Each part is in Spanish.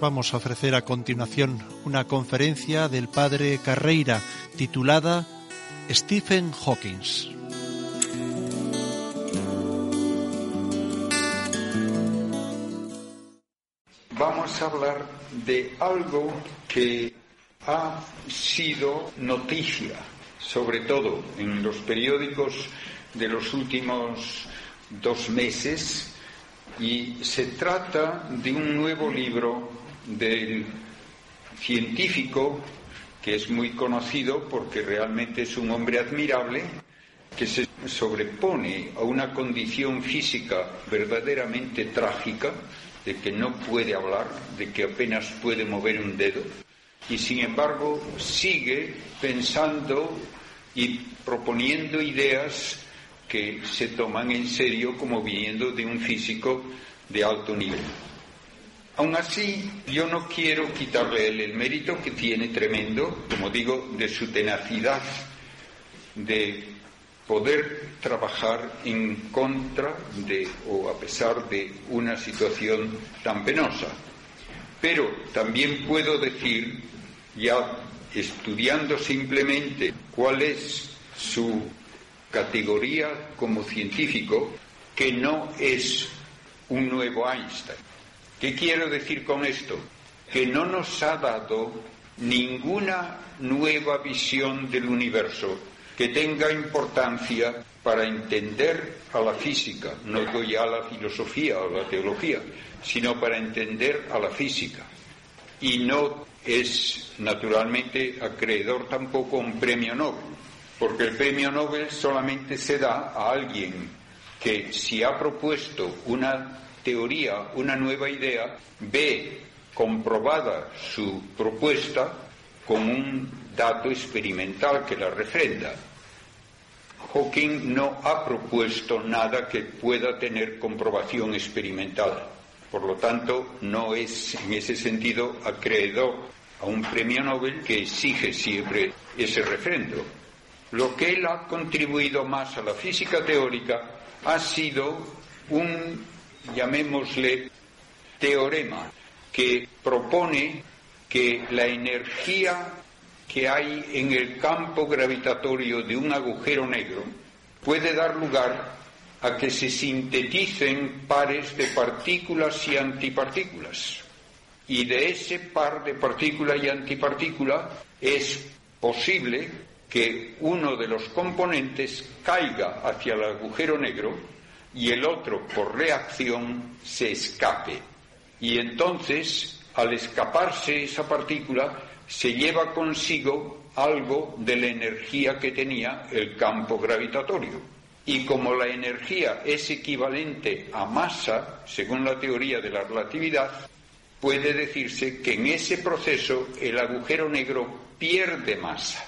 vamos a ofrecer a continuación una conferencia del padre Carreira titulada Stephen Hawking. Vamos a hablar de algo que ha sido noticia, sobre todo en los periódicos de los últimos dos meses, y se trata de un nuevo libro del científico que es muy conocido porque realmente es un hombre admirable, que se sobrepone a una condición física verdaderamente trágica, de que no puede hablar, de que apenas puede mover un dedo, y sin embargo sigue pensando y proponiendo ideas que se toman en serio como viniendo de un físico de alto nivel. Aún así, yo no quiero quitarle el mérito que tiene tremendo, como digo, de su tenacidad, de poder trabajar en contra de o a pesar de una situación tan penosa. Pero también puedo decir, ya estudiando simplemente cuál es su categoría como científico, que no es un nuevo Einstein. ¿Qué quiero decir con esto? Que no nos ha dado ninguna nueva visión del universo que tenga importancia para entender a la física, no doy a la filosofía o la teología, sino para entender a la física. Y no es naturalmente acreedor tampoco a un premio Nobel, porque el premio Nobel solamente se da a alguien que si ha propuesto una teoría, una nueva idea, ve comprobada su propuesta con un dato experimental que la refrenda. Hawking no ha propuesto nada que pueda tener comprobación experimental. Por lo tanto, no es en ese sentido acreedor a un premio Nobel que exige siempre ese refrendo. Lo que él ha contribuido más a la física teórica ha sido un, llamémosle, teorema que propone que la energía que hay en el campo gravitatorio de un agujero negro puede dar lugar a que se sinteticen pares de partículas y antipartículas. Y de ese par de partícula y antipartícula es posible que uno de los componentes caiga hacia el agujero negro y el otro, por reacción, se escape. Y entonces, al escaparse esa partícula, se lleva consigo algo de la energía que tenía el campo gravitatorio. Y como la energía es equivalente a masa, según la teoría de la relatividad, puede decirse que en ese proceso el agujero negro pierde masa.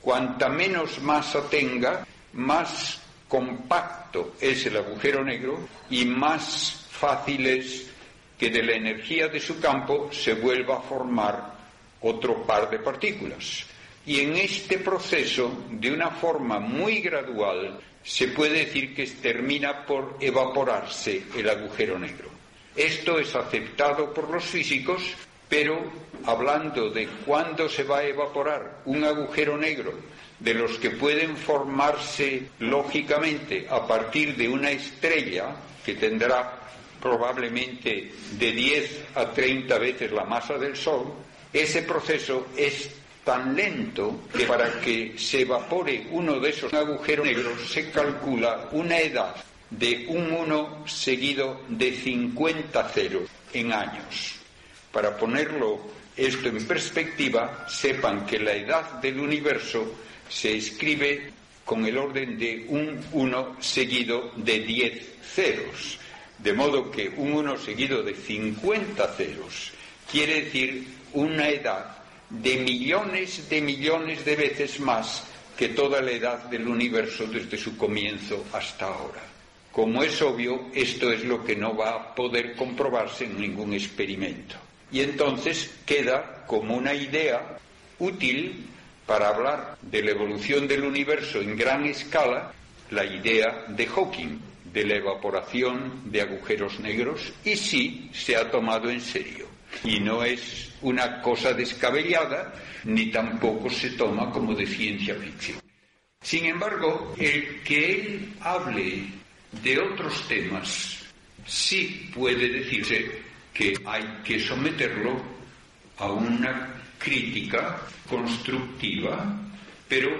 Cuanta menos masa tenga, más compacto es el agujero negro y más fácil es que de la energía de su campo se vuelva a formar otro par de partículas. Y en este proceso, de una forma muy gradual, se puede decir que termina por evaporarse el agujero negro. Esto es aceptado por los físicos, pero hablando de cuándo se va a evaporar un agujero negro, de los que pueden formarse lógicamente a partir de una estrella que tendrá probablemente de 10 a 30 veces la masa del Sol, ese proceso es tan lento que para que se evapore uno de esos agujeros negros se calcula una edad de un 1 seguido de 50 ceros en años. Para ponerlo esto en perspectiva, sepan que la edad del universo se escribe con el orden de un 1 seguido de 10 ceros. De modo que un 1 seguido de 50 ceros quiere decir una edad de millones de millones de veces más que toda la edad del universo desde su comienzo hasta ahora. Como es obvio, esto es lo que no va a poder comprobarse en ningún experimento. Y entonces queda como una idea útil para hablar de la evolución del universo en gran escala la idea de Hawking, de la evaporación de agujeros negros, y sí se ha tomado en serio. Y no es una cosa descabellada, ni tampoco se toma como de ciencia ficción. Sin embargo, el que él hable de otros temas sí puede decirse que hay que someterlo a una crítica constructiva, pero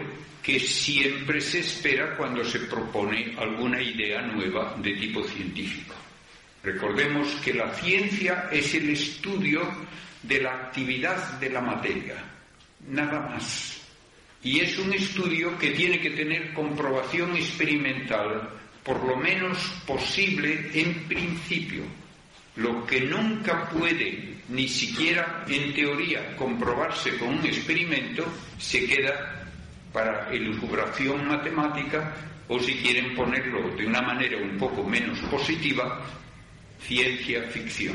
que siempre se espera cuando se propone alguna idea nueva de tipo científico. Recordemos que la ciencia es el estudio de la actividad de la materia, nada más. Y es un estudio que tiene que tener comprobación experimental, por lo menos posible en principio. Lo que nunca puede, ni siquiera en teoría, comprobarse con un experimento, se queda para elucubración matemática o si quieren ponerlo de una manera un poco menos positiva, ciencia ficción.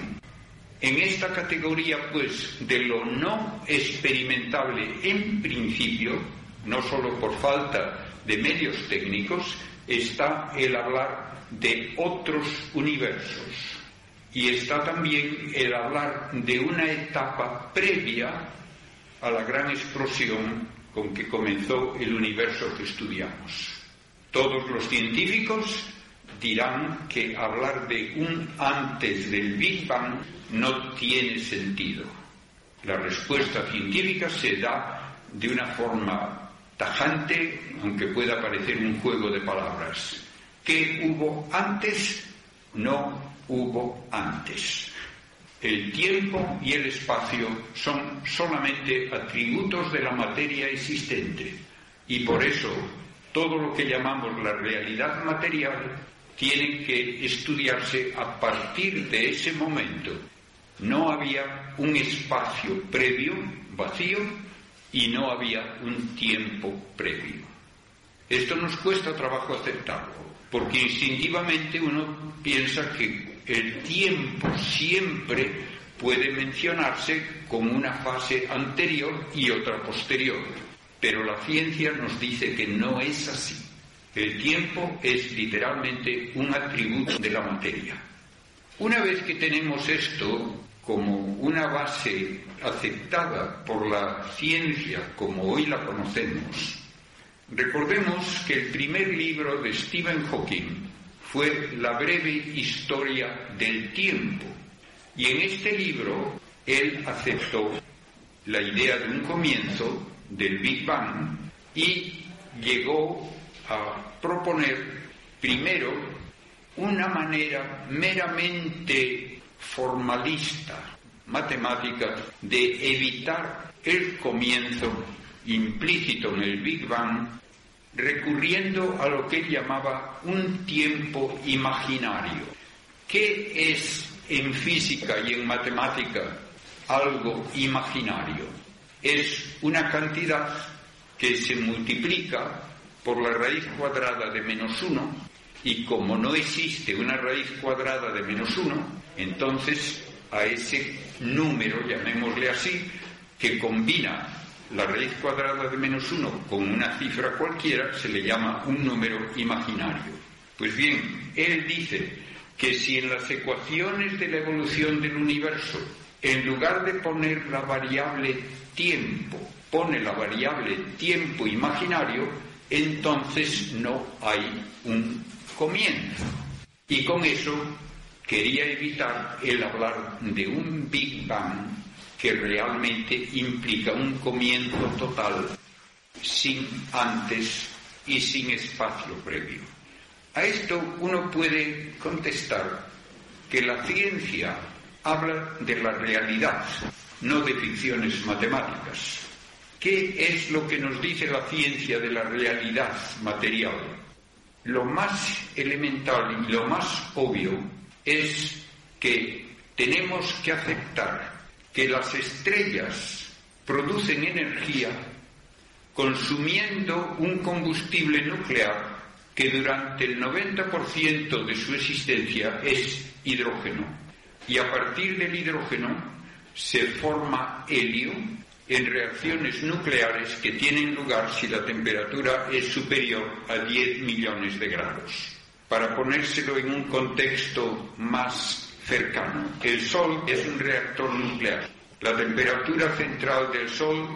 En esta categoría, pues, de lo no experimentable en principio, no solo por falta de medios técnicos, está el hablar de otros universos. Y está también el hablar de una etapa previa a la gran explosión con que comenzó el universo que estudiamos. Todos los científicos dirán que hablar de un antes del Big Bang no tiene sentido. La respuesta científica se da de una forma tajante, aunque pueda parecer un juego de palabras. ¿Qué hubo antes? No hubo antes. El tiempo y el espacio son solamente atributos de la materia existente y por eso todo lo que llamamos la realidad material tiene que estudiarse a partir de ese momento. No había un espacio previo, vacío, y no había un tiempo previo. Esto nos cuesta trabajo aceptarlo, porque instintivamente uno piensa que el tiempo siempre puede mencionarse como una fase anterior y otra posterior, pero la ciencia nos dice que no es así. El tiempo es literalmente un atributo de la materia. Una vez que tenemos esto como una base aceptada por la ciencia como hoy la conocemos, recordemos que el primer libro de Stephen Hawking fue La breve historia del tiempo. Y en este libro él aceptó la idea de un comienzo del Big Bang y llegó a proponer primero una manera meramente formalista, matemática, de evitar el comienzo implícito en el Big Bang recurriendo a lo que él llamaba un tiempo imaginario. ¿Qué es en física y en matemática algo imaginario? Es una cantidad que se multiplica por la raíz cuadrada de menos uno y como no existe una raíz cuadrada de menos uno, entonces a ese número, llamémosle así, que combina la raíz cuadrada de menos uno con una cifra cualquiera se le llama un número imaginario. Pues bien, él dice que si en las ecuaciones de la evolución del universo, en lugar de poner la variable tiempo, pone la variable tiempo imaginario, entonces no hay un comienzo. Y con eso quería evitar el hablar de un Big Bang que realmente implica un comienzo total sin antes y sin espacio previo. A esto uno puede contestar que la ciencia habla de la realidad, no de ficciones matemáticas. ¿Qué es lo que nos dice la ciencia de la realidad material? Lo más elemental y lo más obvio es que tenemos que aceptar que las estrellas producen energía consumiendo un combustible nuclear que durante el 90% de su existencia es hidrógeno. Y a partir del hidrógeno se forma helio en reacciones nucleares que tienen lugar si la temperatura es superior a 10 millones de grados. Para ponérselo en un contexto más cercano. El Sol es un reactor nuclear. La temperatura central del Sol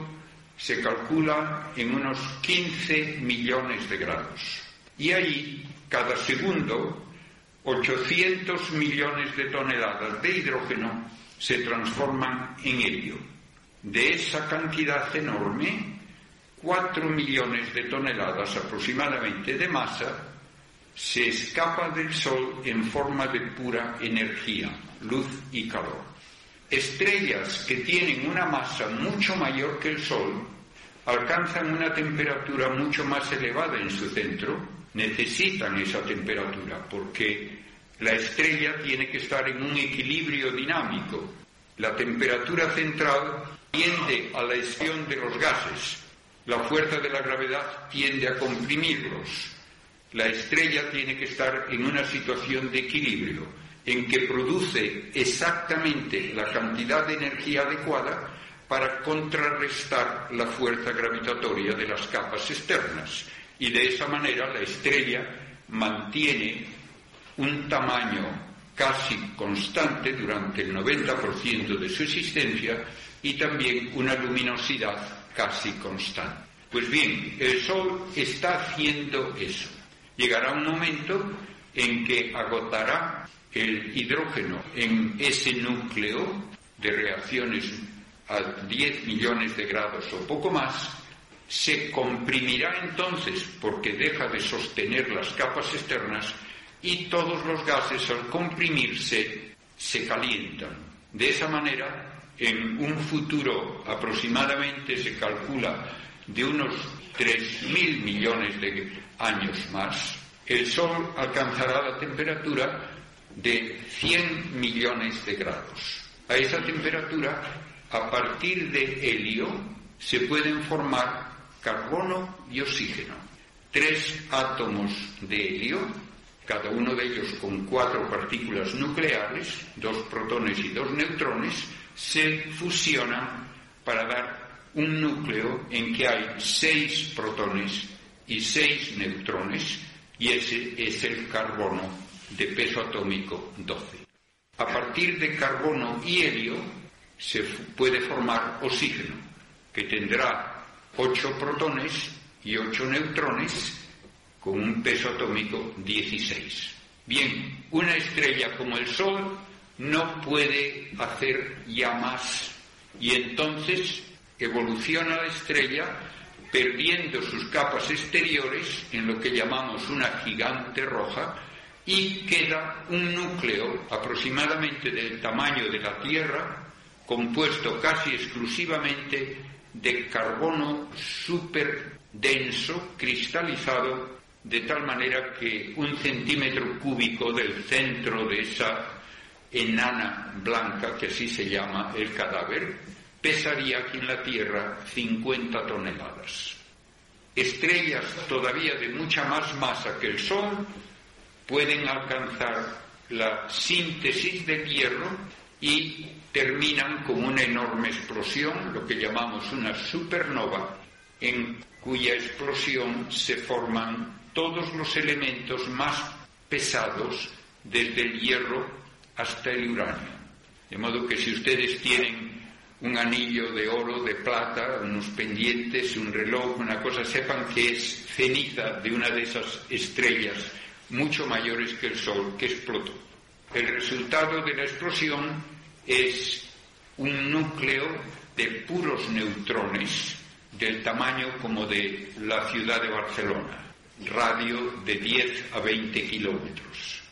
se calcula en unos 15 millones de grados. Y allí, cada segundo, 800 millones de toneladas de hidrógeno se transforman en helio. De esa cantidad enorme, 4 millones de toneladas aproximadamente de masa se escapa del Sol en forma de pura energía, luz y calor. Estrellas que tienen una masa mucho mayor que el Sol alcanzan una temperatura mucho más elevada en su centro, necesitan esa temperatura porque la estrella tiene que estar en un equilibrio dinámico. La temperatura central tiende a la expión de los gases, la fuerza de la gravedad tiende a comprimirlos. La estrella tiene que estar en una situación de equilibrio, en que produce exactamente la cantidad de energía adecuada para contrarrestar la fuerza gravitatoria de las capas externas. Y de esa manera la estrella mantiene un tamaño casi constante durante el 90% de su existencia y también una luminosidad casi constante. Pues bien, el Sol está haciendo eso. Llegará un momento en que agotará el hidrógeno en ese núcleo de reacciones a 10 millones de grados o poco más, se comprimirá entonces porque deja de sostener las capas externas y todos los gases al comprimirse se calientan. De esa manera, en un futuro aproximadamente se calcula de unos 3.000 millones de años más, el Sol alcanzará la temperatura de 100 millones de grados. A esa temperatura a partir de helio se pueden formar carbono y oxígeno. Tres átomos de helio, cada uno de ellos con cuatro partículas nucleares, dos protones y dos neutrones, se fusionan para dar un núcleo en que hay seis protones y seis neutrones, y ese es el carbono de peso atómico 12. A partir de carbono y helio, se puede formar oxígeno, que tendrá 8 protones y 8 neutrones con un peso atómico 16. Bien, una estrella como el Sol no puede hacer ya más y entonces evoluciona la estrella perdiendo sus capas exteriores en lo que llamamos una gigante roja y queda un núcleo aproximadamente del tamaño de la Tierra compuesto casi exclusivamente de carbono súper denso, cristalizado, de tal manera que un centímetro cúbico del centro de esa enana blanca, que así se llama el cadáver, pesaría aquí en la Tierra 50 toneladas. Estrellas todavía de mucha más masa que el Sol pueden alcanzar la síntesis del hierro y terminan con una enorme explosión, lo que llamamos una supernova, en cuya explosión se forman todos los elementos más pesados, desde el hierro hasta el uranio. De modo que si ustedes tienen un anillo de oro, de plata, unos pendientes, un reloj, una cosa, sepan que es ceniza de una de esas estrellas mucho mayores que el Sol que explotó. El resultado de la explosión es un núcleo de puros neutrones del tamaño como de la ciudad de Barcelona, radio de 10 a 20 kilómetros.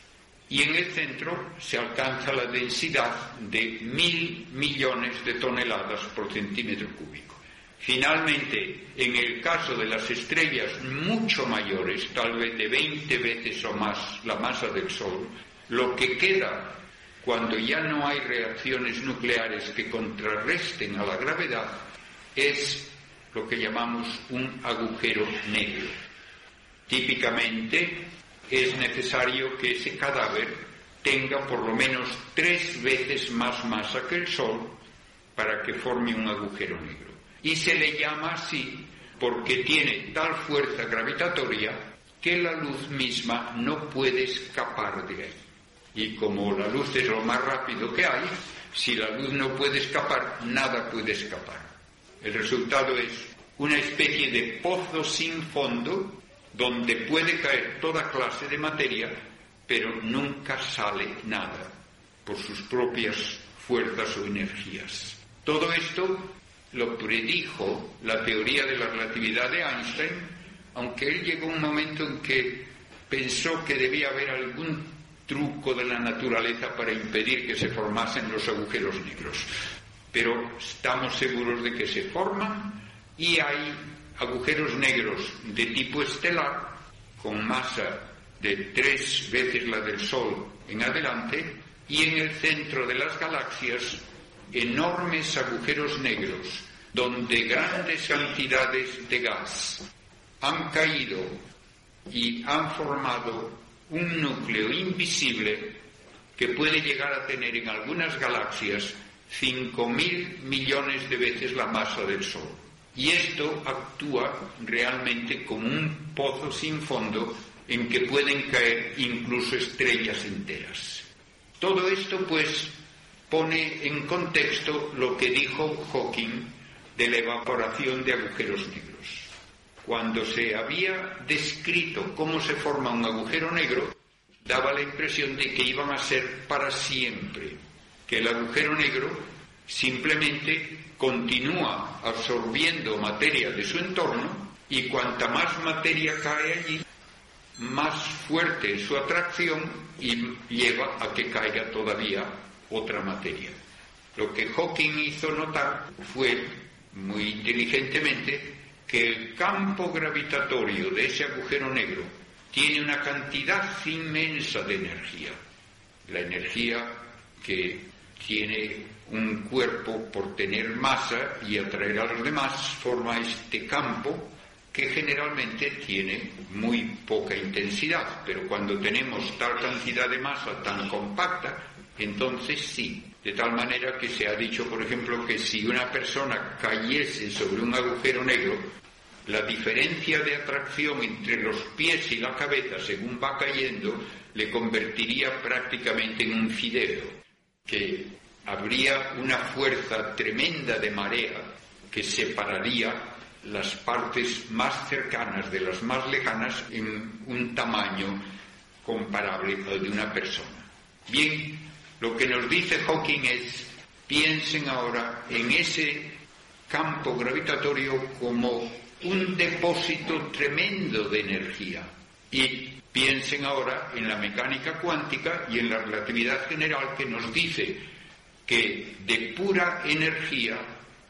Y en el centro se alcanza la densidad de mil millones de toneladas por centímetro cúbico. Finalmente, en el caso de las estrellas mucho mayores, tal vez de 20 veces o más la masa del Sol, lo que queda cuando ya no hay reacciones nucleares que contrarresten a la gravedad, es lo que llamamos un agujero negro. Típicamente es necesario que ese cadáver tenga por lo menos tres veces más masa que el Sol para que forme un agujero negro. Y se le llama así porque tiene tal fuerza gravitatoria que la luz misma no puede escapar de ahí. Y como la luz es lo más rápido que hay, si la luz no puede escapar, nada puede escapar. El resultado es una especie de pozo sin fondo donde puede caer toda clase de materia, pero nunca sale nada por sus propias fuerzas o energías. Todo esto lo predijo la teoría de la relatividad de Einstein, aunque él llegó a un momento en que pensó que debía haber algún truco de la naturaleza para impedir que se formasen los agujeros negros. Pero estamos seguros de que se forman y hay agujeros negros de tipo estelar con masa de tres veces la del Sol en adelante y en el centro de las galaxias enormes agujeros negros donde grandes cantidades de gas han caído y han formado un núcleo invisible que puede llegar a tener en algunas galaxias 5.000 millones de veces la masa del Sol. Y esto actúa realmente como un pozo sin fondo en que pueden caer incluso estrellas enteras. Todo esto, pues, pone en contexto lo que dijo Hawking de la evaporación de agujeros negros. Cuando se había descrito cómo se forma un agujero negro, daba la impresión de que iban a ser para siempre, que el agujero negro simplemente continúa absorbiendo materia de su entorno y cuanta más materia cae allí, más fuerte es su atracción y lleva a que caiga todavía otra materia. Lo que Hawking hizo notar fue, muy inteligentemente, que el campo gravitatorio de ese agujero negro tiene una cantidad inmensa de energía. La energía que tiene un cuerpo por tener masa y atraer a los demás forma este campo que generalmente tiene muy poca intensidad, pero cuando tenemos tal cantidad de masa tan compacta, entonces sí. De tal manera que se ha dicho, por ejemplo, que si una persona cayese sobre un agujero negro, la diferencia de atracción entre los pies y la cabeza, según va cayendo, le convertiría prácticamente en un fideo, que habría una fuerza tremenda de marea que separaría las partes más cercanas de las más lejanas en un tamaño comparable al de una persona. Bien, lo que nos dice Hawking es, piensen ahora en ese campo gravitatorio como un depósito tremendo de energía y piensen ahora en la mecánica cuántica y en la relatividad general que nos dice que de pura energía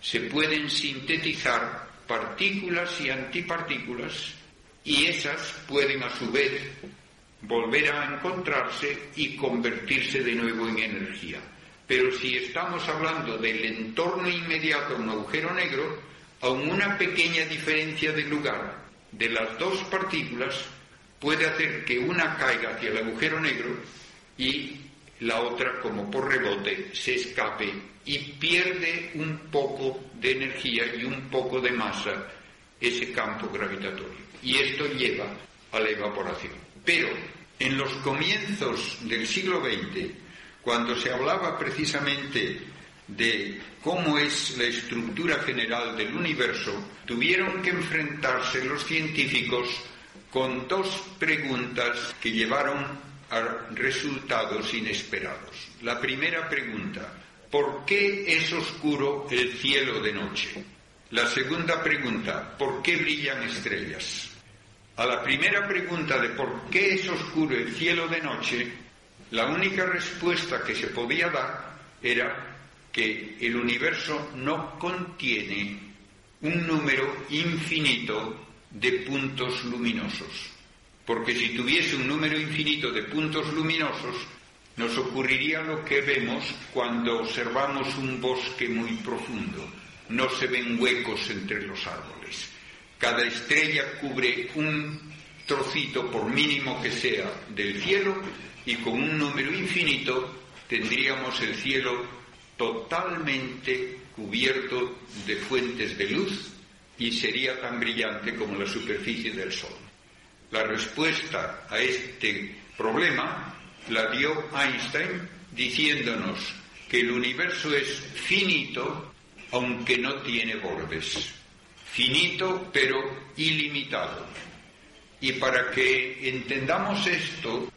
se pueden sintetizar partículas y antipartículas y esas pueden a su vez volver a encontrarse y convertirse de nuevo en energía. Pero si estamos hablando del entorno inmediato a un agujero negro, aun una pequeña diferencia de lugar de las dos partículas puede hacer que una caiga hacia el agujero negro y la otra, como por rebote, se escape y pierde un poco de energía y un poco de masa ese campo gravitatorio. Y esto lleva a la evaporación. Pero en los comienzos del siglo XX, cuando se hablaba precisamente de cómo es la estructura general del universo, tuvieron que enfrentarse los científicos con dos preguntas que llevaron a resultados inesperados. La primera pregunta, ¿por qué es oscuro el cielo de noche? La segunda pregunta, ¿por qué brillan estrellas? A la primera pregunta de por qué es oscuro el cielo de noche, la única respuesta que se podía dar era que el universo no contiene un número infinito de puntos luminosos. Porque si tuviese un número infinito de puntos luminosos, nos ocurriría lo que vemos cuando observamos un bosque muy profundo. No se ven huecos entre los árboles. Cada estrella cubre un trocito, por mínimo que sea, del cielo y con un número infinito tendríamos el cielo totalmente cubierto de fuentes de luz y sería tan brillante como la superficie del Sol. La respuesta a este problema la dio Einstein diciéndonos que el universo es finito aunque no tiene bordes. Finito pero ilimitado. Y para que entendamos esto,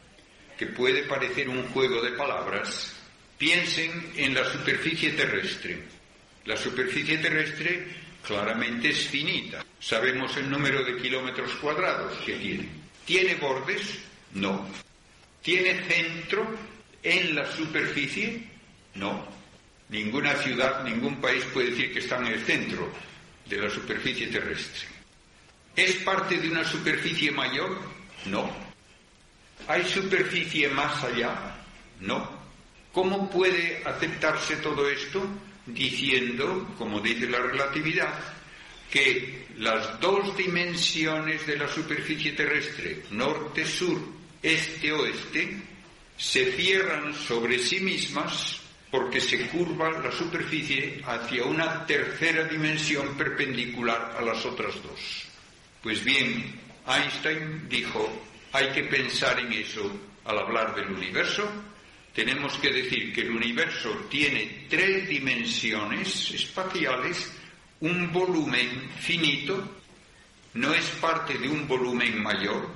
que puede parecer un juego de palabras, piensen en la superficie terrestre. La superficie terrestre claramente es finita. Sabemos el número de kilómetros cuadrados que tiene. ¿Tiene bordes? No. ¿Tiene centro en la superficie? No. Ninguna ciudad, ningún país puede decir que está en el centro de la superficie terrestre. ¿Es parte de una superficie mayor? No. ¿Hay superficie más allá? No. ¿Cómo puede aceptarse todo esto? Diciendo, como dice la relatividad, que las dos dimensiones de la superficie terrestre, norte-sur, este-oeste, se cierran sobre sí mismas porque se curva la superficie hacia una tercera dimensión perpendicular a las otras dos. Pues bien, Einstein dijo, hay que pensar en eso al hablar del universo. Tenemos que decir que el universo tiene tres dimensiones espaciales, un volumen finito, no es parte de un volumen mayor,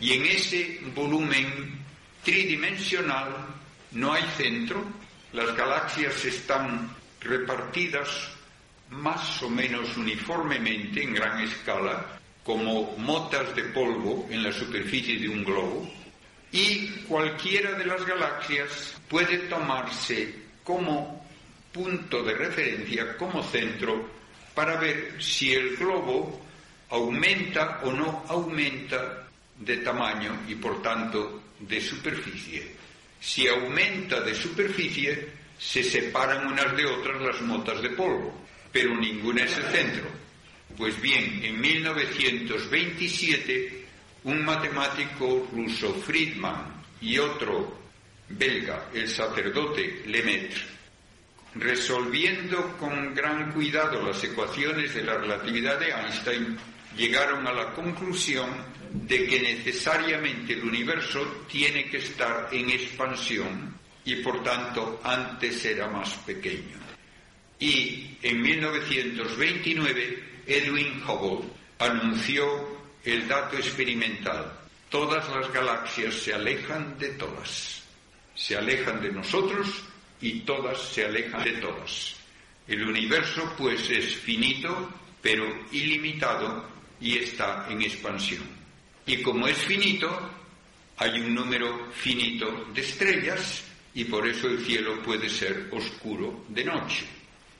y en ese volumen tridimensional no hay centro, las galaxias están repartidas más o menos uniformemente en gran escala, como motas de polvo en la superficie de un globo, y cualquiera de las galaxias puede tomarse como punto de referencia, como centro, para ver si el globo aumenta o no aumenta de tamaño y por tanto de superficie. Si aumenta de superficie, se separan unas de otras las motas de polvo, pero ninguna es el centro. Pues bien, en 1927, un matemático ruso Friedman y otro belga, el sacerdote Lemaitre, resolviendo con gran cuidado las ecuaciones de la relatividad de Einstein, llegaron a la conclusión de que necesariamente el universo tiene que estar en expansión y por tanto antes era más pequeño. Y en 1929 Edwin Hubble anunció el dato experimental. Todas las galaxias se alejan de todas. Se alejan de nosotros y todas se alejan de todas. El universo pues es finito pero ilimitado y está en expansión. Y como es finito, hay un número finito de estrellas y por eso el cielo puede ser oscuro de noche.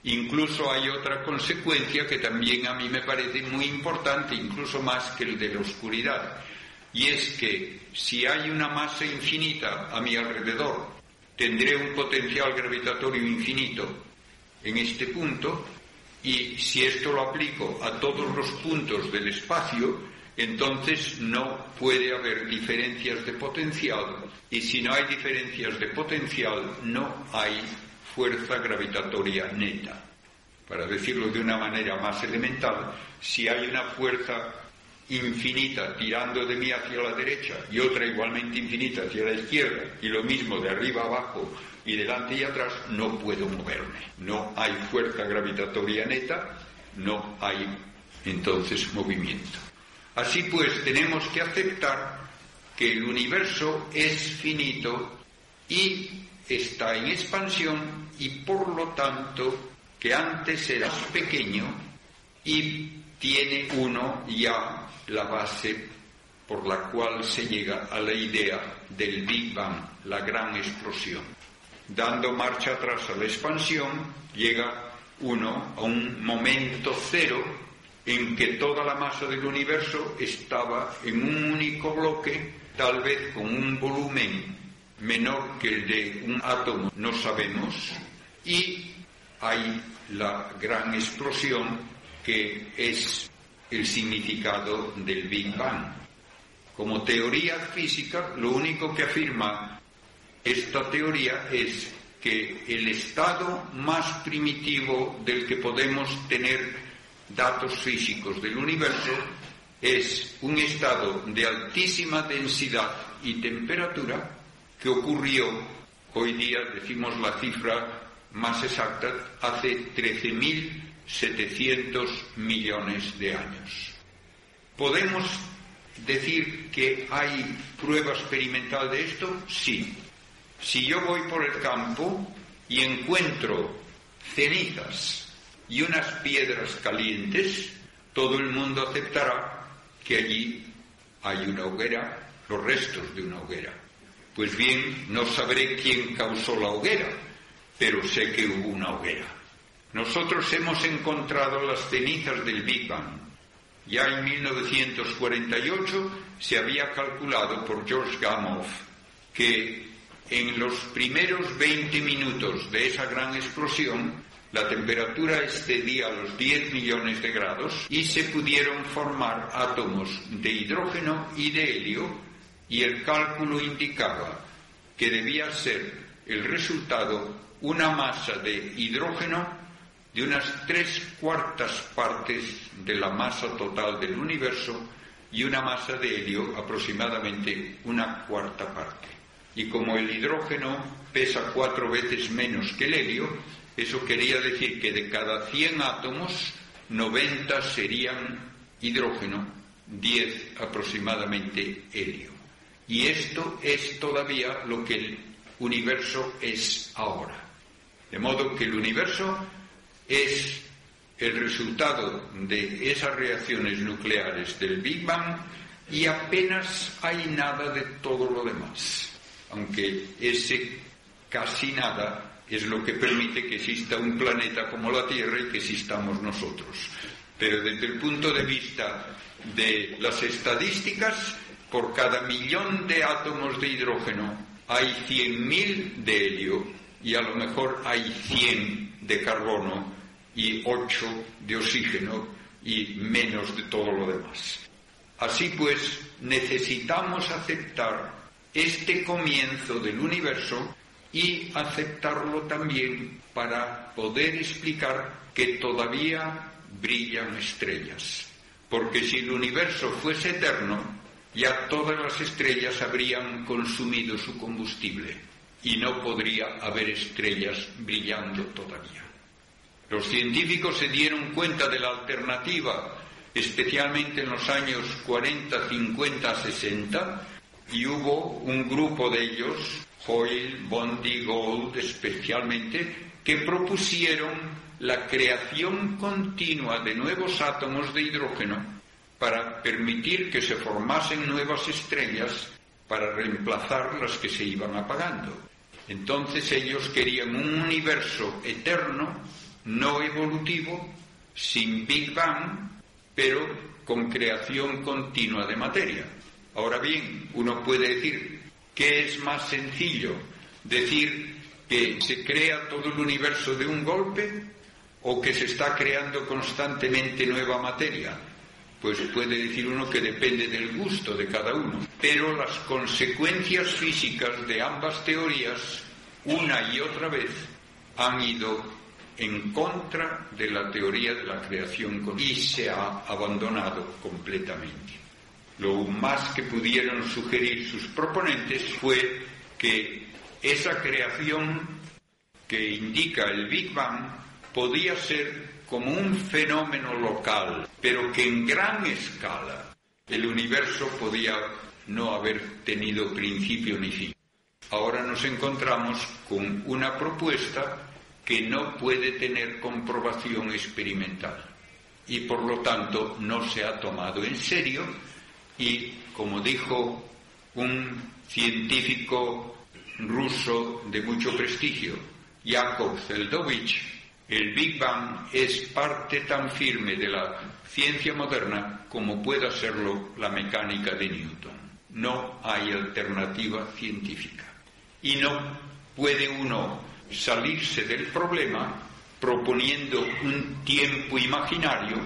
Incluso hay otra consecuencia que también a mí me parece muy importante, incluso más que el de la oscuridad, y es que si hay una masa infinita a mi alrededor, tendré un potencial gravitatorio infinito en este punto y si esto lo aplico a todos los puntos del espacio, entonces no puede haber diferencias de potencial y si no hay diferencias de potencial no hay fuerza gravitatoria neta. Para decirlo de una manera más elemental, si hay una fuerza infinita tirando de mí hacia la derecha y otra igualmente infinita hacia la izquierda y lo mismo de arriba abajo y delante y atrás, no puedo moverme. No hay fuerza gravitatoria neta, no hay entonces movimiento. Así pues, tenemos que aceptar que el universo es finito y está en expansión y por lo tanto que antes era pequeño y tiene uno ya la base por la cual se llega a la idea del Big Bang, la gran explosión. Dando marcha atrás a la expansión, llega uno a un momento cero en que toda la masa del universo estaba en un único bloque, tal vez con un volumen menor que el de un átomo, no sabemos, y hay la gran explosión que es el significado del Big Bang. Como teoría física, lo único que afirma esta teoría es que el estado más primitivo del que podemos tener datos físicos del universo es un estado de altísima densidad y temperatura que ocurrió, hoy día decimos la cifra más exacta, hace 13.700 millones de años. ¿Podemos decir que hay prueba experimental de esto? Sí. Si yo voy por el campo y encuentro cenizas y unas piedras calientes, todo el mundo aceptará que allí hay una hoguera, los restos de una hoguera. Pues bien, no sabré quién causó la hoguera, pero sé que hubo una hoguera. Nosotros hemos encontrado las cenizas del Big Bang. Ya en 1948 se había calculado por George Gamow que en los primeros 20 minutos de esa gran explosión la temperatura excedía los 10 millones de grados y se pudieron formar átomos de hidrógeno y de helio y el cálculo indicaba que debía ser el resultado una masa de hidrógeno de unas tres cuartas partes de la masa total del universo y una masa de helio aproximadamente una cuarta parte. Y como el hidrógeno pesa cuatro veces menos que el helio, eso quería decir que de cada 100 átomos, 90 serían hidrógeno, 10 aproximadamente helio. Y esto es todavía lo que el universo es ahora. De modo que el universo es el resultado de esas reacciones nucleares del Big Bang y apenas hay nada de todo lo demás, aunque ese casi nada es lo que permite que exista un planeta como la Tierra y que existamos nosotros. Pero desde el punto de vista de las estadísticas, por cada millón de átomos de hidrógeno hay 100.000 de helio y a lo mejor hay 100 de carbono y 8 de oxígeno y menos de todo lo demás. Así pues, necesitamos aceptar este comienzo del universo y aceptarlo también para poder explicar que todavía brillan estrellas. Porque si el universo fuese eterno, ya todas las estrellas habrían consumido su combustible y no podría haber estrellas brillando todavía. Los científicos se dieron cuenta de la alternativa, especialmente en los años 40, 50, 60, y hubo un grupo de ellos Hoyle, Bondi, Gold especialmente, que propusieron la creación continua de nuevos átomos de hidrógeno para permitir que se formasen nuevas estrellas para reemplazar las que se iban apagando. Entonces ellos querían un universo eterno, no evolutivo, sin Big Bang, pero con creación continua de materia. Ahora bien, uno puede decir, ¿Qué es más sencillo? ¿Decir que se crea todo el universo de un golpe o que se está creando constantemente nueva materia? Pues puede decir uno que depende del gusto de cada uno. Pero las consecuencias físicas de ambas teorías, una y otra vez, han ido en contra de la teoría de la creación y se ha abandonado completamente. Lo más que pudieron sugerir sus proponentes fue que esa creación que indica el Big Bang podía ser como un fenómeno local, pero que en gran escala el universo podía no haber tenido principio ni fin. Ahora nos encontramos con una propuesta que no puede tener comprobación experimental y por lo tanto no se ha tomado en serio y, como dijo un científico ruso de mucho prestigio, Yakov Zeldovich, el Big Bang es parte tan firme de la ciencia moderna como pueda serlo la mecánica de Newton. No hay alternativa científica. Y no puede uno salirse del problema proponiendo un tiempo imaginario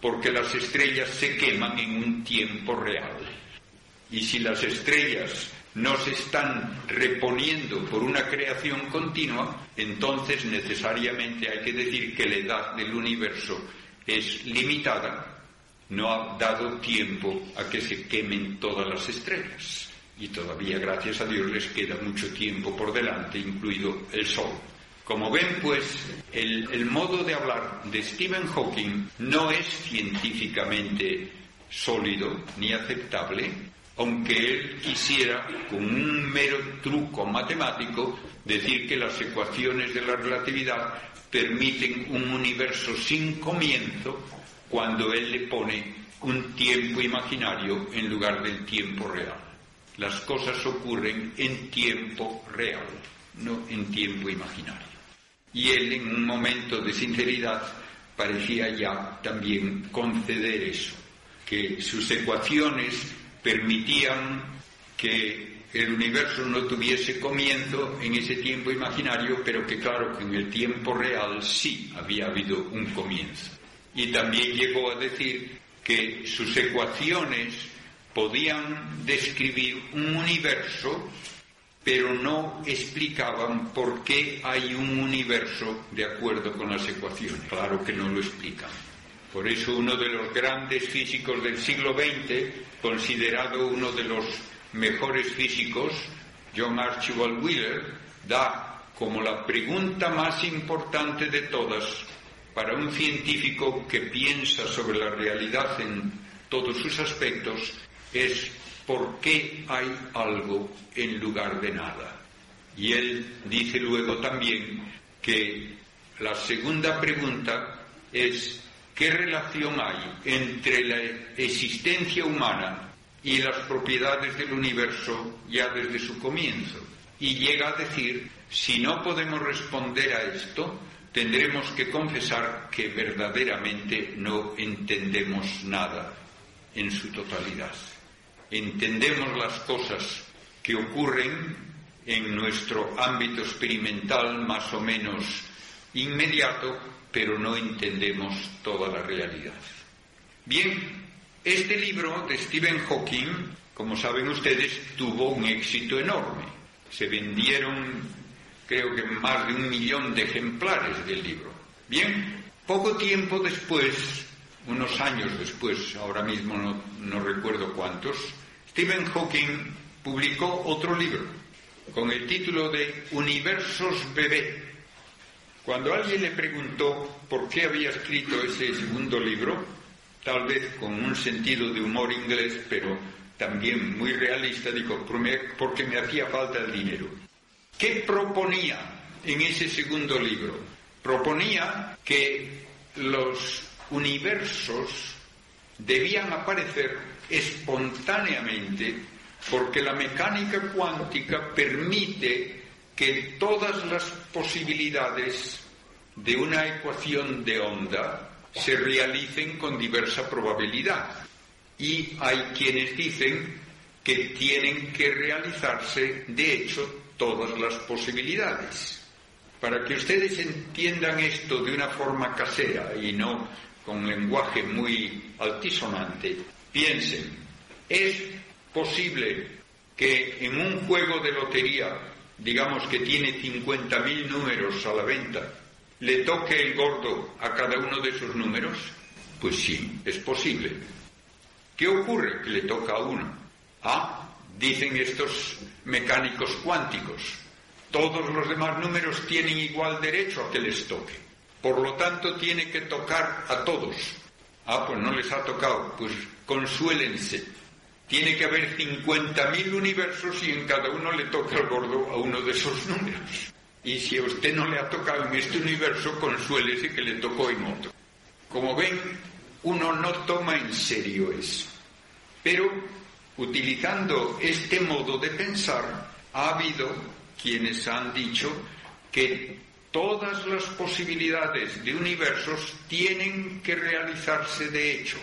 porque las estrellas se queman en un tiempo real. Y si las estrellas no se están reponiendo por una creación continua, entonces necesariamente hay que decir que la edad del universo es limitada, no ha dado tiempo a que se quemen todas las estrellas. y todavía, gracias a Dios, les queda mucho tiempo por delante, incluido el Sol. Como ven, pues, el, modo de hablar de Stephen Hawking no es científicamente sólido ni aceptable, aunque él quisiera, con un mero truco matemático, decir que las ecuaciones de la relatividad permiten un universo sin comienzo cuando él le pone un tiempo imaginario en lugar del tiempo real. Las cosas ocurren en tiempo real, no en tiempo imaginario. Y él, en un momento de sinceridad, parecía ya también conceder eso, que sus ecuaciones permitían que el universo no tuviese comienzo en ese tiempo imaginario, pero que claro que en el tiempo real sí había habido un comienzo. Y también llegó a decir que sus ecuaciones podían describir un universo, pero no explicaban por qué hay un universo de acuerdo con las ecuaciones. Claro que no lo explican. Por eso uno de los grandes físicos del siglo XX, considerado uno de los mejores físicos, John Archibald Wheeler, da como la pregunta más importante de todas para un científico que piensa sobre la realidad en todos sus aspectos, es ¿por qué hay algo en lugar de nada? Y él dice luego también que la segunda pregunta es ¿qué relación hay entre la existencia humana y las propiedades del universo ya desde su comienzo? Y llega a decir, si no podemos responder a esto, tendremos que confesar que verdaderamente no entendemos nada en su totalidad entendemos las cosas que ocurren en nuestro ámbito experimental más o menos inmediato, pero no entendemos toda la realidad. Bien, este libro de Stephen Hawking, como saben ustedes, tuvo un éxito enorme. Se vendieron, creo que más de un millón de ejemplares del libro. Bien, poco tiempo después, unos años después, ahora mismo no, no recuerdo cuántos, Stephen Hawking publicó otro libro con el título de Universos Bebé. Cuando alguien le preguntó por qué había escrito ese segundo libro, tal vez con un sentido de humor inglés, pero también muy realista, dijo, porque me hacía falta el dinero. ¿Qué proponía en ese segundo libro? Proponía que los universos debían aparecer espontáneamente porque la mecánica cuántica permite que todas las posibilidades de una ecuación de onda se realicen con diversa probabilidad. Y hay quienes dicen que tienen que realizarse, de hecho, todas las posibilidades. Para que ustedes entiendan esto de una forma casera y no con lenguaje muy altisonante, Piensen, ¿es posible que en un juego de lotería, digamos que tiene 50.000 números a la venta, le toque el gordo a cada uno de esos números? Pues sí, es posible. ¿Qué ocurre? Que le toca a uno. Ah, dicen estos mecánicos cuánticos, todos los demás números tienen igual derecho a que les toque. Por lo tanto, tiene que tocar a todos. Ah, pues no les ha tocado. Pues consuélense. Tiene que haber 50.000 universos y en cada uno le toca el gordo a uno de esos números. Y si a usted no le ha tocado en este universo, consuélese que le tocó en otro. Como ven, uno no toma en serio eso. Pero utilizando este modo de pensar, ha habido quienes han dicho que todas las posibilidades de universos tienen que realizarse de hecho.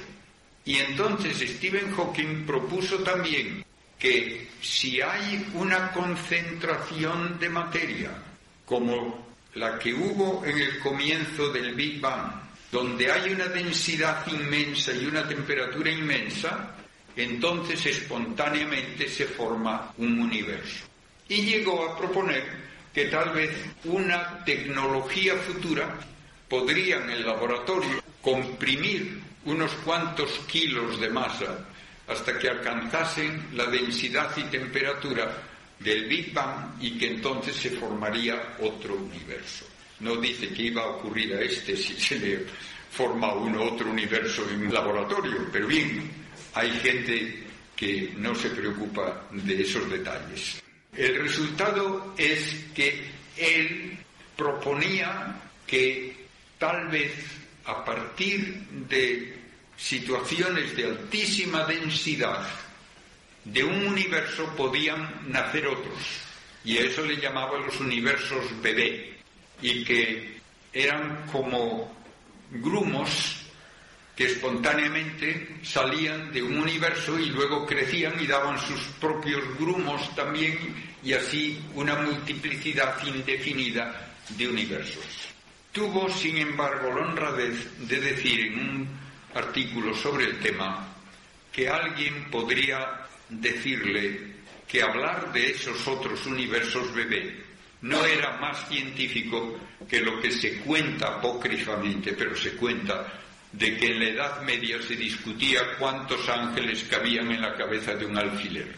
Y entonces Stephen Hawking propuso también que si hay una concentración de materia, como la que hubo en el comienzo del Big Bang, donde hay una densidad inmensa y una temperatura inmensa, entonces espontáneamente se forma un universo. Y llegó a proponer que tal vez una tecnología futura podría en el laboratorio comprimir unos cuantos kilos de masa hasta que alcanzasen la densidad y temperatura del Big Bang y que entonces se formaría otro universo. No dice que iba a ocurrir a este si se le forma un otro universo en un laboratorio, pero bien, hay gente que no se preocupa de esos detalles. El resultado es que él proponía que tal vez a partir de situaciones de altísima densidad de un universo podían nacer otros. Y a eso le llamaba los universos bebé. Y que eran como grumos que espontáneamente salían de un universo y luego crecían y daban sus propios grumos también y así una multiplicidad indefinida de universos. Tuvo, sin embargo, la honradez de decir en un artículo sobre el tema que alguien podría decirle que hablar de esos otros universos bebé no era más científico que lo que se cuenta apócrifamente, pero se cuenta de que en la Edad Media se discutía cuántos ángeles cabían en la cabeza de un alfiler.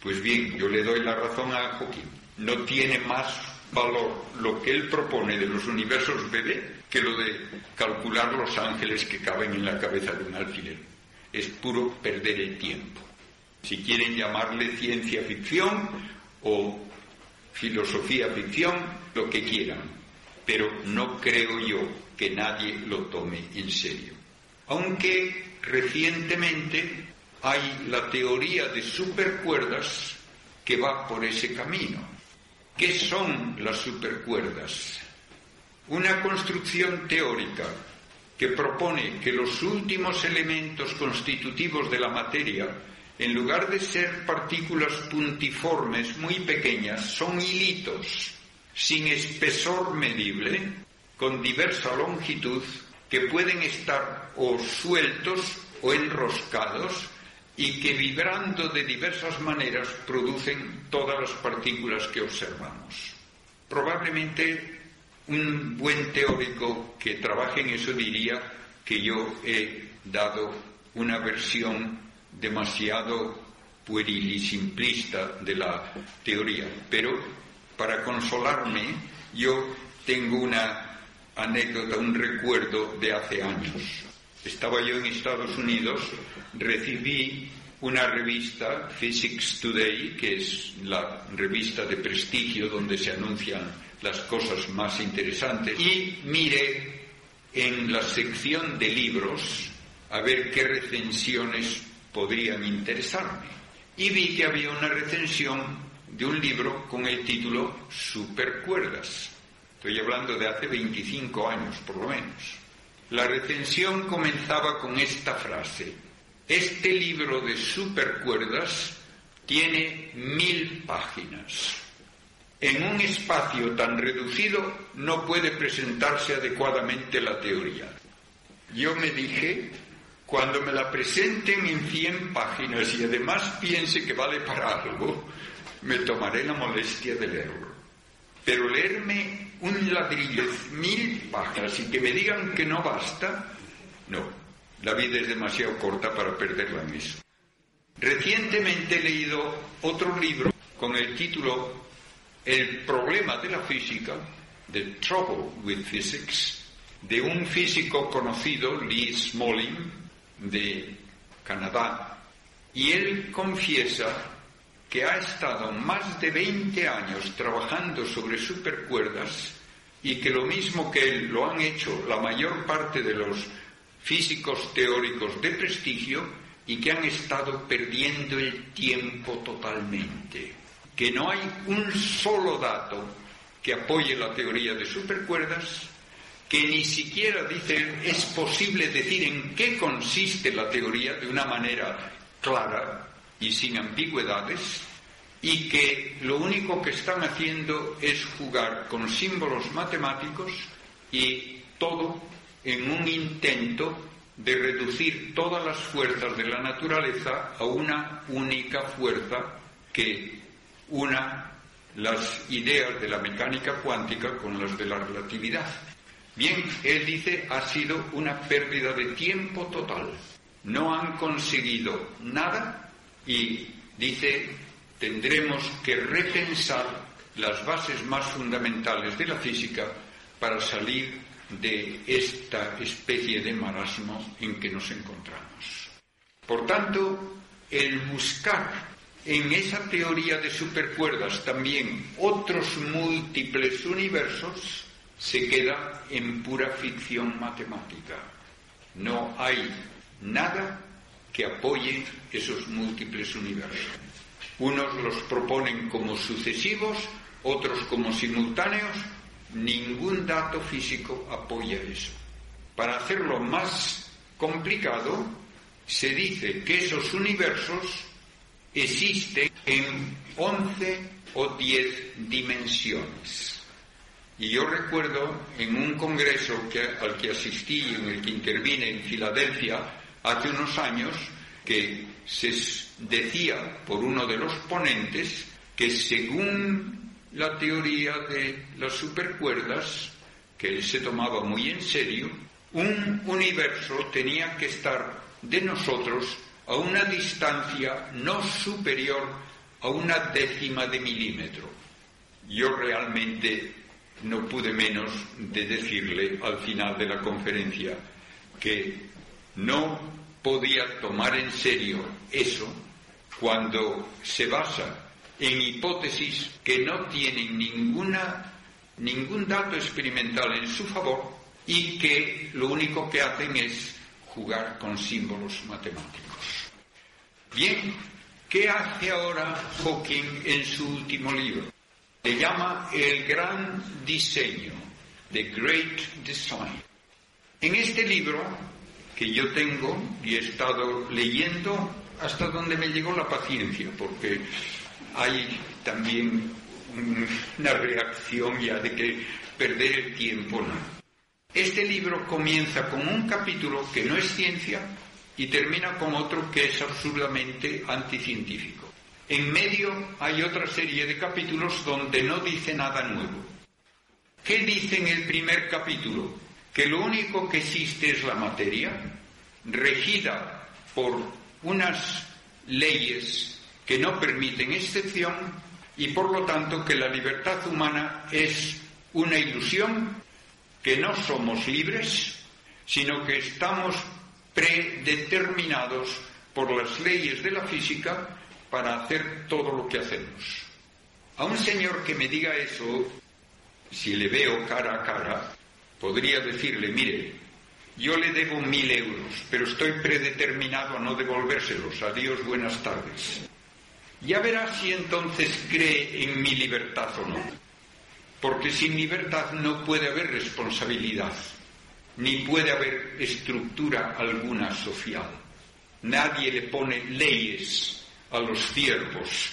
Pues bien, yo le doy la razón a Joaquín. No tiene más valor lo que él propone de los universos bebé que lo de calcular los ángeles que caben en la cabeza de un alfiler. Es puro perder el tiempo si quieren llamarle ciencia ficción o filosofía ficción, lo que quieran, pero no creo yo que nadie lo tome en serio. Aunque recientemente hay la teoría de supercuerdas que va por ese camino. ¿Qué son las supercuerdas? Una construcción teórica que propone que los últimos elementos constitutivos de la materia en lugar de ser partículas puntiformes muy pequeñas, son hilitos sin espesor medible, con diversa longitud, que pueden estar o sueltos o enroscados y que vibrando de diversas maneras producen todas las partículas que observamos. Probablemente un buen teórico que trabaje en eso diría que yo he dado una versión demasiado pueril y simplista de la teoría, pero para consolarme yo tengo una anécdota, un recuerdo de hace años. Estaba yo en Estados Unidos, recibí una revista, Physics Today, que es la revista de prestigio donde se anuncian las cosas más interesantes, y miré en la sección de libros a ver qué recensiones podrían interesarme. Y vi que había una recensión de un libro con el título Supercuerdas. Estoy hablando de hace 25 años, por lo menos. La recensión comenzaba con esta frase. Este libro de supercuerdas tiene mil páginas. En un espacio tan reducido no puede presentarse adecuadamente la teoría. Yo me dije, cuando me la presenten en 100 páginas y además piense que vale para algo, me tomaré la molestia de leerlo. Pero leerme un ladrillo, mil páginas y que me digan que no basta, no. La vida es demasiado corta para perderla en eso. Recientemente he leído otro libro con el título El problema de la física, The Trouble with Physics, de un físico conocido, Lee Smolin, de Canadá, y él confiesa que ha estado más de 20 años trabajando sobre supercuerdas y que lo mismo que él lo han hecho la mayor parte de los físicos teóricos de prestigio y que han estado perdiendo el tiempo totalmente. Que no hay un solo dato que apoye la teoría de supercuerdas que ni siquiera dicen es posible decir en qué consiste la teoría de una manera clara y sin ambigüedades, y que lo único que están haciendo es jugar con símbolos matemáticos y todo en un intento de reducir todas las fuerzas de la naturaleza a una única fuerza que una las ideas de la mecánica cuántica con las de la relatividad. Bien, él dice, ha sido una pérdida de tiempo total. no han conseguido nada y dice tendremos que repensar las bases más fundamentales de la física para salir de esta especie de marasmo en que nos encontramos. Por tanto, el buscar en esa teoría de supercuerdas también otros múltiples universos se queda en pura ficción matemática. No hay nada que apoye esos múltiples universos. Unos los proponen como sucesivos, otros como simultáneos. Ningún dato físico apoya eso. Para hacerlo más complicado, se dice que esos universos existen en 11 o 10 dimensiones. Y yo recuerdo en un congreso al que asistí, en el que intervine en Filadelfia hace unos años, que se decía por uno de los ponentes que según la teoría de las supercuerdas, que él se tomaba muy en serio, un universo tenía que estar de nosotros a una distancia no superior a una décima de milímetro. Yo realmente no pude menos de decirle al final de la conferencia que no podía tomar en serio eso cuando se basa en hipótesis que no tienen ninguna, ningún dato experimental en su favor y que lo único que hacen es jugar con símbolos matemáticos. Bien, ¿qué hace ahora Hawking en su último libro? Le llama El Gran Diseño, The Great Design. En este libro, que yo tengo y he estado leyendo hasta donde me llegó la paciencia, porque hay también una reacción ya de que perder el tiempo no. Este libro comienza con un capítulo que no es ciencia y termina con otro que es absurdamente anticientífico. En medio hay otra serie de capítulos donde no dice nada nuevo. ¿Qué dice en el primer capítulo? Que lo único que existe es la materia, regida por unas leyes que no permiten excepción y por lo tanto que la libertad humana es una ilusión que no somos libres, sino que estamos predeterminados por las leyes de la física para hacer todo lo que hacemos. A un señor que me diga eso, si le veo cara a cara, podría decirle, mire, yo le debo mil euros, pero estoy predeterminado a no devolvérselos. Adiós, buenas tardes. Ya verá si entonces cree en mi libertad o no. Porque sin libertad no puede haber responsabilidad, ni puede haber estructura alguna social. Nadie le pone leyes a los ciervos,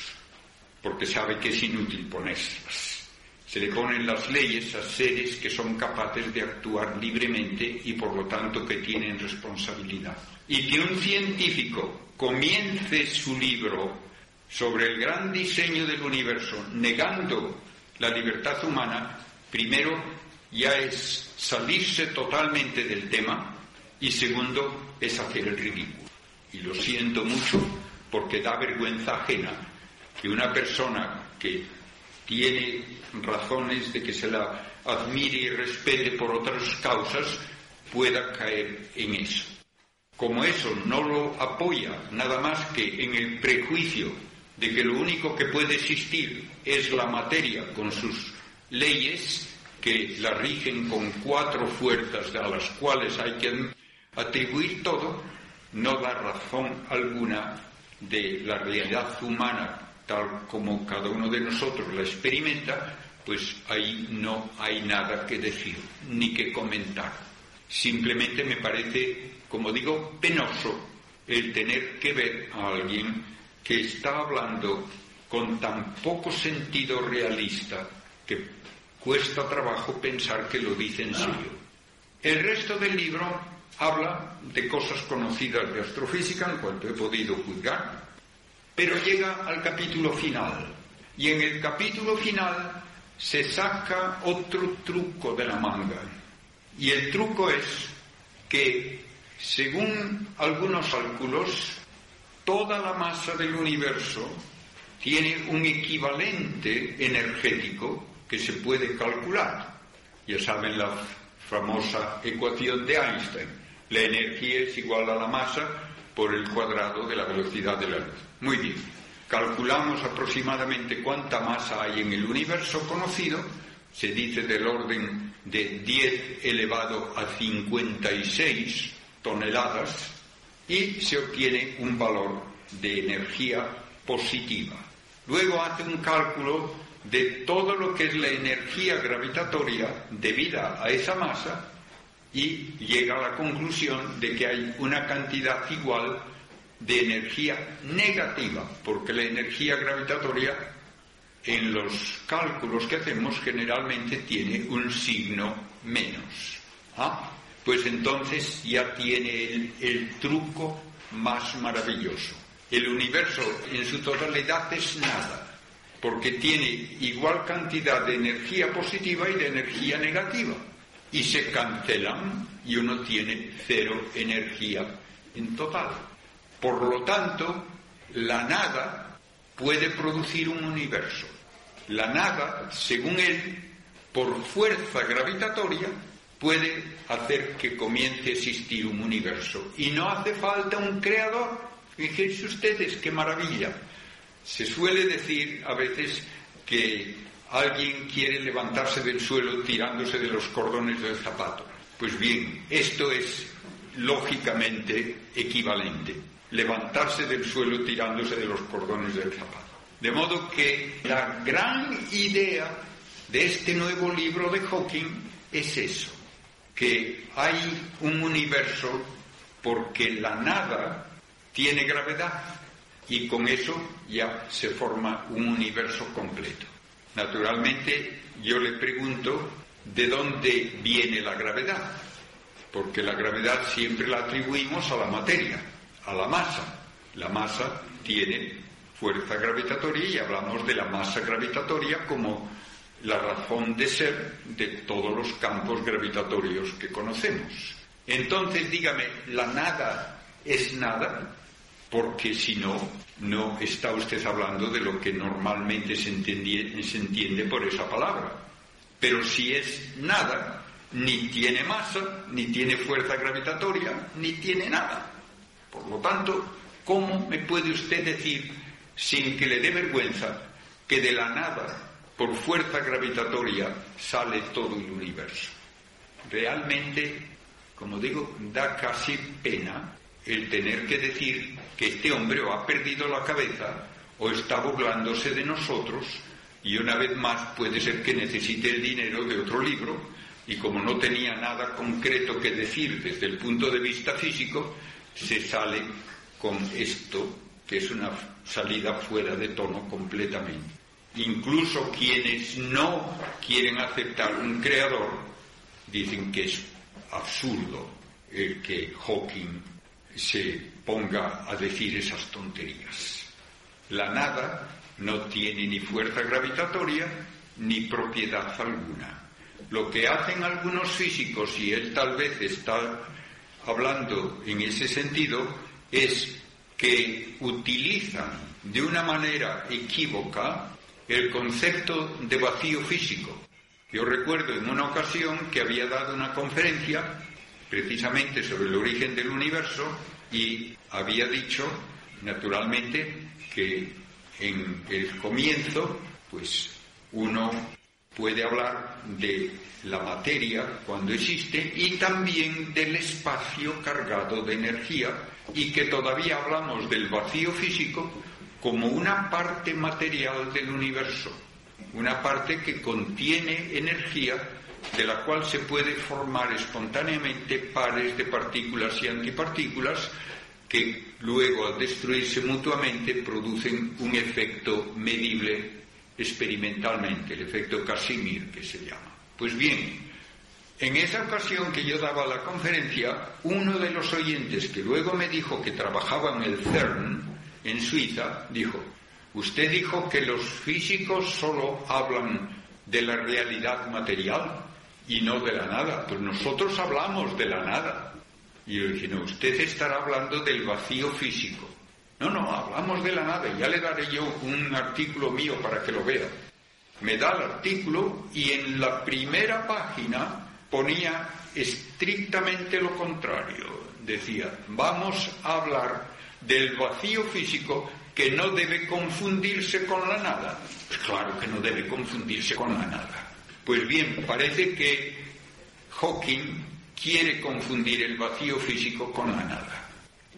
porque sabe que es inútil ponérselas. Se le ponen las leyes a seres que son capaces de actuar libremente y por lo tanto que tienen responsabilidad. Y que un científico comience su libro sobre el gran diseño del universo negando la libertad humana, primero, ya es salirse totalmente del tema y segundo, es hacer el ridículo. Y lo siento mucho porque da vergüenza ajena que una persona que tiene razones de que se la admire y respete por otras causas pueda caer en eso. Como eso no lo apoya nada más que en el prejuicio de que lo único que puede existir es la materia con sus leyes que la rigen con cuatro fuerzas a las cuales hay que atribuir todo, no da razón alguna de la realidad humana tal como cada uno de nosotros la experimenta, pues ahí no hay nada que decir ni que comentar. Simplemente me parece, como digo, penoso el tener que ver a alguien que está hablando con tan poco sentido realista que cuesta trabajo pensar que lo dice en serio. El resto del libro habla de cosas conocidas de astrofísica en cuanto he podido juzgar, pero llega al capítulo final. Y en el capítulo final se saca otro truco de la manga. Y el truco es que Según algunos cálculos, toda la masa del universo tiene un equivalente energético que se puede calcular. Ya saben la famosa ecuación de Einstein. La energía es igual a la masa por el cuadrado de la velocidad de la luz. Muy bien. Calculamos aproximadamente cuánta masa hay en el universo conocido. Se dice del orden de 10 elevado a 56 toneladas y se obtiene un valor de energía positiva. Luego hace un cálculo de todo lo que es la energía gravitatoria debida a esa masa y llega a la conclusión de que hay una cantidad igual de energía negativa, porque la energía gravitatoria en los cálculos que hacemos generalmente tiene un signo menos. ¿Ah? Pues entonces ya tiene el, el truco más maravilloso. El universo en su totalidad es nada porque tiene igual cantidad de energía positiva y de energía negativa. Y se cancelan y uno tiene cero energía en total. Por lo tanto, la nada puede producir un universo. La nada, según él, por fuerza gravitatoria, puede hacer que comience a existir un universo. Y no hace falta un creador. Fíjense ustedes qué maravilla. Se suele decir a veces que alguien quiere levantarse del suelo tirándose de los cordones del zapato. Pues bien, esto es lógicamente equivalente. Levantarse del suelo tirándose de los cordones del zapato. De modo que la gran idea de este nuevo libro de Hawking es eso, que hay un universo porque la nada tiene gravedad y con eso ya se forma un universo completo. Naturalmente, yo le pregunto de dónde viene la gravedad, porque la gravedad siempre la atribuimos a la materia, a la masa. La masa tiene fuerza gravitatoria y hablamos de la masa gravitatoria como la razón de ser de todos los campos gravitatorios que conocemos. Entonces, dígame, ¿la nada es nada? porque si no, no está usted hablando de lo que normalmente se, entiende por esa palabra. Pero si es nada, ni tiene masa, ni tiene fuerza gravitatoria, ni tiene nada. Por lo tanto, ¿cómo me puede usted decir, sin que le dé vergüenza, que de la nada, por fuerza gravitatoria, sale todo el universo? Realmente, como digo, da casi pena el tener que decir que este hombre o ha perdido la cabeza o está burlándose de nosotros y una vez más puede ser que necesite el dinero de otro libro y como no tenía nada concreto que decir desde el punto de vista físico, se sale con esto que es una salida fuera de tono completamente. Incluso quienes no quieren aceptar un creador dicen que es absurdo el que Hawking se ponga a decir esas tonterías. La nada no tiene ni fuerza gravitatoria ni propiedad alguna. Lo que hacen algunos físicos, y él tal vez está hablando en ese sentido, es que utilizan de una manera equívoca el concepto de vacío físico. Yo recuerdo en una ocasión que había dado una conferencia precisamente sobre el origen del universo y había dicho, naturalmente, que en el comienzo, pues uno puede hablar de la materia cuando existe y también del espacio cargado de energía y que todavía hablamos del vacío físico como una parte material del universo, una parte que contiene energía de la cual se puede formar espontáneamente pares de partículas y antipartículas que luego al destruirse mutuamente producen un efecto medible experimentalmente, el efecto Casimir que se llama. Pues bien, en esa ocasión que yo daba la conferencia, uno de los oyentes que luego me dijo que trabajaba en el CERN, en Suiza, dijo, usted dijo que los físicos solo hablan de la realidad material y no de la nada. Pues nosotros hablamos de la nada. Y yo dije, no, usted estará hablando del vacío físico. No, no, hablamos de la nada. Ya le daré yo un artículo mío para que lo vea. Me da el artículo y en la primera página ponía estrictamente lo contrario. Decía, vamos a hablar del vacío físico que no debe confundirse con la nada. Pues claro que no debe confundirse con la nada. Pues bien, parece que Hawking quiere confundir el vacío físico con la nada.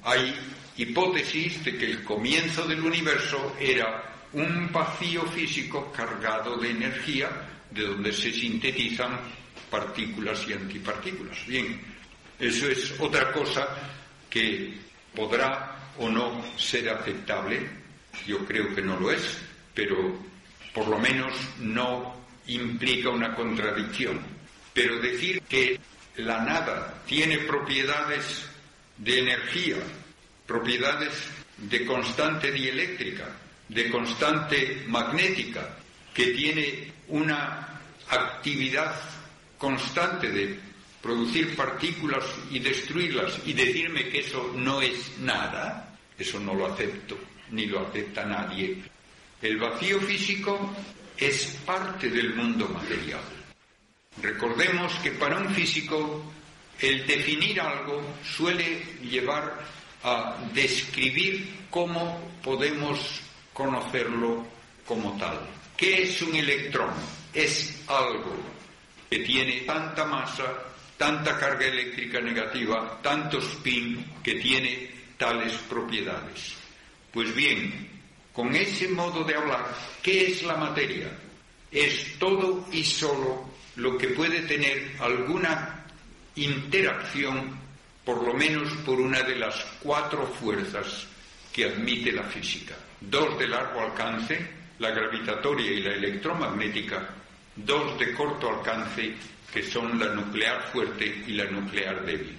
Hay hipótesis de que el comienzo del universo era un vacío físico cargado de energía de donde se sintetizan partículas y antipartículas. Bien, eso es otra cosa que podrá o no ser aceptable. Yo creo que no lo es, pero por lo menos no implica una contradicción. Pero decir que la nada tiene propiedades de energía, propiedades de constante dieléctrica, de constante magnética, que tiene una actividad constante de producir partículas y destruirlas y decirme que eso no es nada, eso no lo acepto, ni lo acepta nadie. El vacío físico es parte del mundo material. Recordemos que para un físico el definir algo suele llevar a describir cómo podemos conocerlo como tal. ¿Qué es un electrón? Es algo que tiene tanta masa, tanta carga eléctrica negativa, tanto spin, que tiene tales propiedades. Pues bien, con ese modo de hablar, ¿qué es la materia? Es todo y solo lo que puede tener alguna interacción, por lo menos por una de las cuatro fuerzas que admite la física. Dos de largo alcance, la gravitatoria y la electromagnética, dos de corto alcance, que son la nuclear fuerte y la nuclear débil.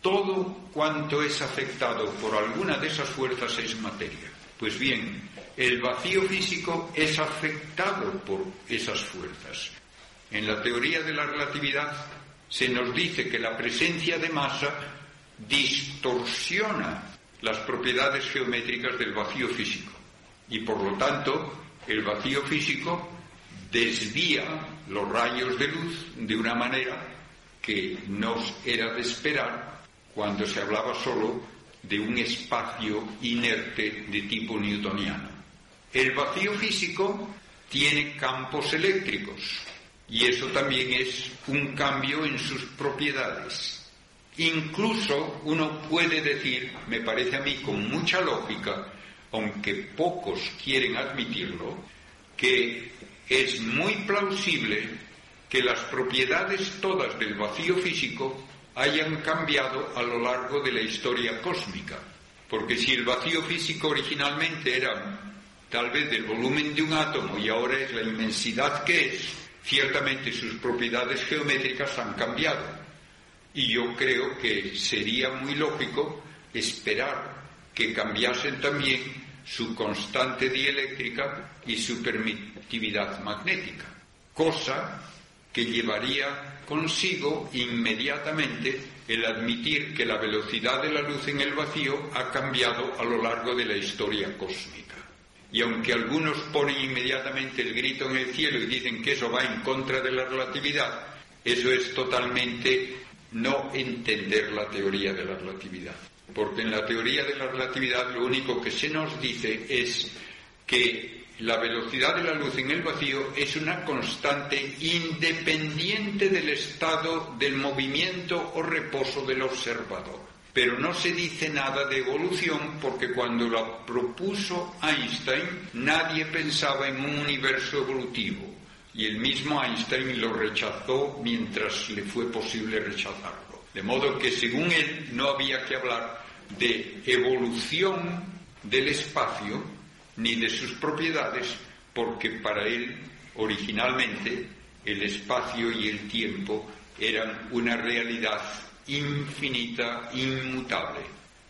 Todo cuanto es afectado por alguna de esas fuerzas es materia. Pues bien, el vacío físico es afectado por esas fuerzas. En la teoría de la relatividad se nos dice que la presencia de masa distorsiona las propiedades geométricas del vacío físico y por lo tanto el vacío físico desvía los rayos de luz de una manera que nos era de esperar cuando se hablaba solo de un espacio inerte de tipo newtoniano. El vacío físico tiene campos eléctricos y eso también es un cambio en sus propiedades. Incluso uno puede decir, me parece a mí con mucha lógica, aunque pocos quieren admitirlo, que es muy plausible que las propiedades todas del vacío físico hayan cambiado a lo largo de la historia cósmica. Porque si el vacío físico originalmente era tal vez del volumen de un átomo y ahora es la inmensidad que es, ciertamente sus propiedades geométricas han cambiado. Y yo creo que sería muy lógico esperar que cambiasen también su constante dieléctrica y su permitividad magnética, cosa que llevaría consigo inmediatamente el admitir que la velocidad de la luz en el vacío ha cambiado a lo largo de la historia cósmica. Y aunque algunos ponen inmediatamente el grito en el cielo y dicen que eso va en contra de la relatividad, eso es totalmente no entender la teoría de la relatividad. Porque en la teoría de la relatividad lo único que se nos dice es que la velocidad de la luz en el vacío es una constante independiente del estado del movimiento o reposo del observador. Pero no se dice nada de evolución porque cuando la propuso Einstein nadie pensaba en un universo evolutivo y el mismo Einstein lo rechazó mientras le fue posible rechazarlo. De modo que según él no había que hablar de evolución del espacio, ni de sus propiedades, porque para él originalmente el espacio y el tiempo eran una realidad infinita, inmutable.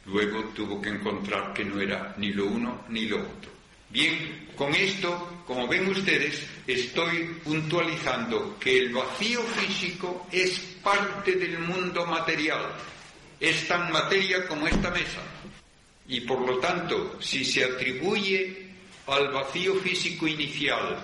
Luego tuvo que encontrar que no era ni lo uno ni lo otro. Bien, con esto, como ven ustedes, estoy puntualizando que el vacío físico es parte del mundo material es tan materia como esta mesa. Y por lo tanto, si se atribuye al vacío físico inicial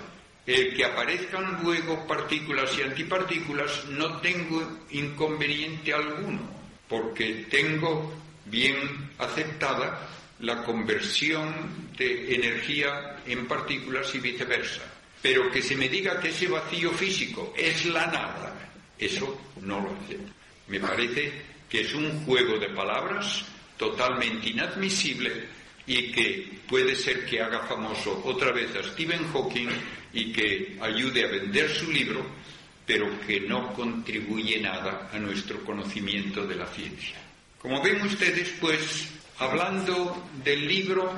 el que aparezcan luego partículas y antipartículas, no tengo inconveniente alguno, porque tengo bien aceptada la conversión de energía en partículas y viceversa. Pero que se me diga que ese vacío físico es la nada, eso no lo acepto. Me parece que es un juego de palabras totalmente inadmisible y que puede ser que haga famoso otra vez a Stephen Hawking y que ayude a vender su libro, pero que no contribuye nada a nuestro conocimiento de la ciencia. Como ven ustedes, pues, hablando del libro,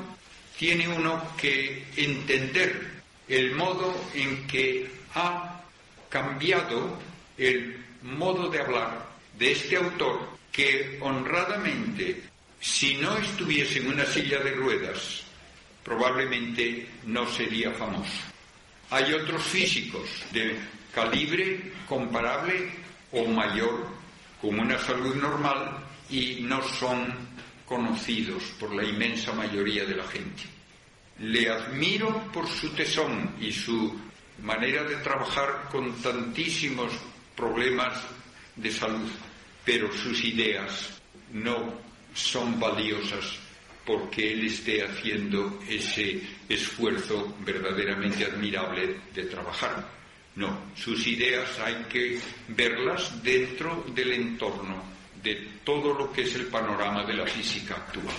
tiene uno que entender el modo en que ha cambiado el modo de hablar de este autor que honradamente, si no estuviese en una silla de ruedas, probablemente no sería famoso. Hay otros físicos de calibre comparable o mayor, con una salud normal, y no son conocidos por la inmensa mayoría de la gente. Le admiro por su tesón y su manera de trabajar con tantísimos problemas de salud, pero sus ideas no son valiosas porque él esté haciendo ese esfuerzo verdaderamente admirable de trabajar. No, sus ideas hay que verlas dentro del entorno de todo lo que es el panorama de la física actual.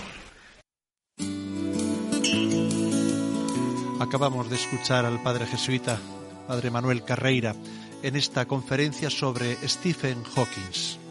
Acabamos de escuchar al padre jesuita, padre Manuel Carreira, en esta conferencia sobre Stephen Hawking.